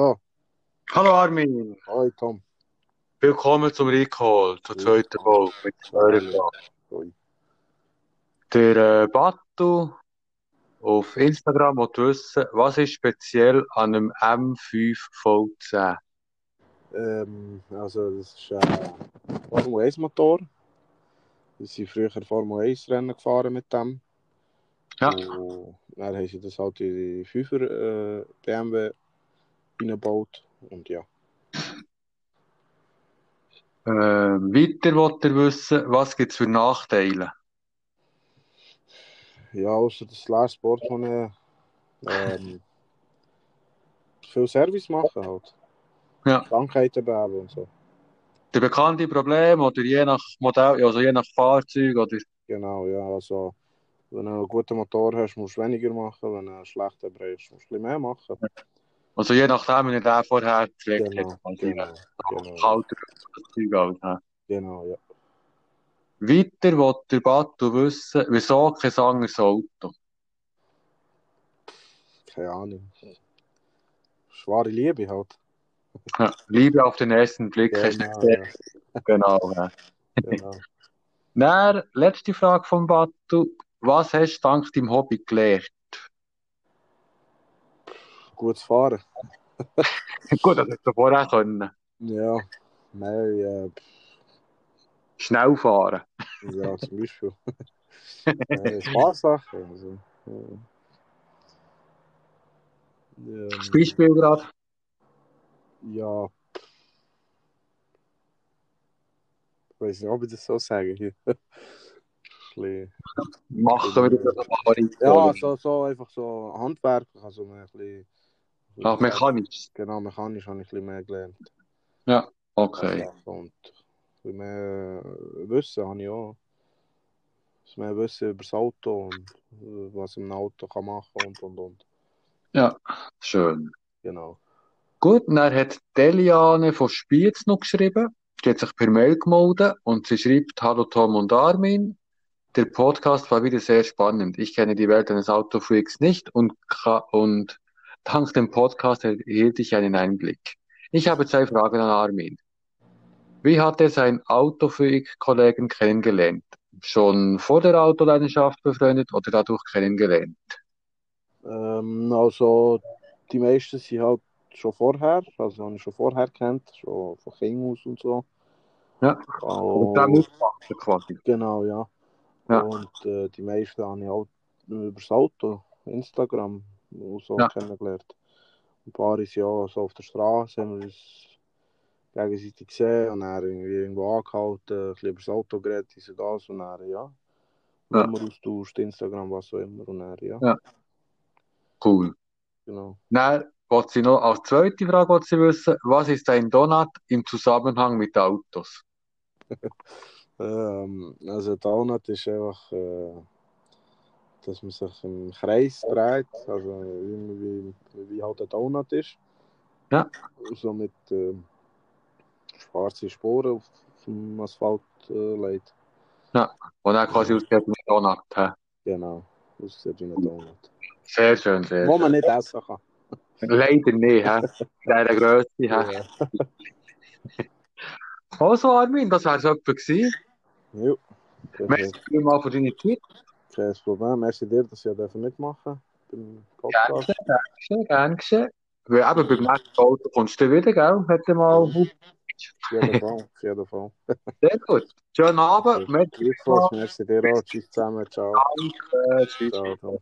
So, Hallo Armin, hi Tom. willkommen zum Recall, zur zweiten Folge mit Hörern. Der äh, Batu auf Instagram wollte wissen, was ist speziell an einem M5 V10? Ähm, also, das ist ein Formel 1 Motor. Wir sind früher Formel 1 Rennen gefahren mit dem. Ja. Und dann haben sie das halt in die 5er äh, BMW reingebaut. Und ja. Äh, weiter wollte er wissen, was gibt es für Nachteile? Ja, außer das Slash Sport, wo ich, ähm, viel Service machen halt. Ja. Krankheiten beheben und so. Der bekannte Problem oder je nach Modell, also je nach Fahrzeug oder Genau, ja. Also, wenn du einen guten Motor hast, musst du weniger machen. Wenn du einen schlechten brauchst, musst du ein bisschen mehr machen. Also je nachdem, wie er den vorher gepflegt Genau, hat. Also, genau, genau. Kalter Zeug halt, hä? Genau, ja. Weiter wollte der Batu wissen, wieso kein anderes Auto? Keine Ahnung. Schwere Liebe halt. Ja, Liebe auf den ersten Blick hast du Genau, gesehen. ja. Genau. Ja. Genau. Dann, letzte Frage von Batu. Was hast du dank deinem Hobby gelernt? Gutes Fahren. Gut, das du vorher können. Ja. Nein, äh, Schnell fahren. ja, zum Beispiel. äh, Fahrsachen. Also, ja. Ähm, Beispiel gerade. ja. Ich weiß nicht, ob ich das so sage hier. Bisschen- Machen wir das mal Ja, so, so einfach so handwerklich, also ein bisschen. Ach, mechanisch. Genau, mechanisch habe ich ein bisschen mehr gelernt. Okay. Und ein bisschen mehr Wissen habe ich auch. Ein mehr Wissen über das Auto und äh, was ein Auto kann machen und und und. Ja, schön. Genau. Gut, dann hat Deliane von Spiez noch geschrieben. Die hat sich per Mail gemeldet und sie schreibt, Hallo Tom und Armin. Der Podcast war wieder sehr spannend. Ich kenne die Welt eines Autofreaks nicht und, und dank dem Podcast erhielt ich einen Einblick. Ich habe zwei Fragen an Armin. Wie hat er seinen Autofreak-Kollegen kennengelernt? Schon vor der Autoleidenschaft befreundet oder dadurch kennengelernt? Ähm, also, die meisten sind halt schon vorher, also habe ich schon vorher kennt, schon von Kind aus und so. Ja. Und dann Und, aufgewachsen quasi. genau, ja. Ja. Und äh, die meisten habe ich auch über das Auto, Instagram, und so Ja. kennengelernt. Ein paar ist ja so auf der Straße, haben wir uns gegenseitig gesehen und dann irgendwie irgendwo angehalten, ein bisschen über das Auto geredet, und das und dann, ja. Ja. Nummer austauscht, Instagram, was auch immer und dann, ja. Ja. Cool. Genau. Dann wollte sie noch als zweite Frage sie wissen, was ist ein Donut im Zusammenhang mit Autos? Ähm, also Donut ist einfach, äh, dass man sich im Kreis dreht, also wie, wie, wie halt ein Donut ist. Ja. So mit ähm, schwarzen Sporen auf dem Asphalt äh, legt. Und dann quasi aussieht wie ein Donut. hä? Genau, aussieht wie ein Donut. Sehr schön, sehr Wo man nicht essen kann. Leider nicht, hä? In dieser Größe, hä? Ja. Also Armin, das wäre es etwa gewesen. Ja. Merci vielmals für deine Zeit. Kein Problem. Merci dir, dass ich dürfen mitmachen geschehen, gerne geschehen, gerne geschehen. Weil eben beim nächsten Auto kommst du wieder, gell? Hätte mal. Auf jeden Fall, auf jeden Fall. Sehr gut. Schönen Abend. Gleichfalls, merci dir auch. Tschüss zusammen, ciao. Danke. Tschüss. Ciao, ciao.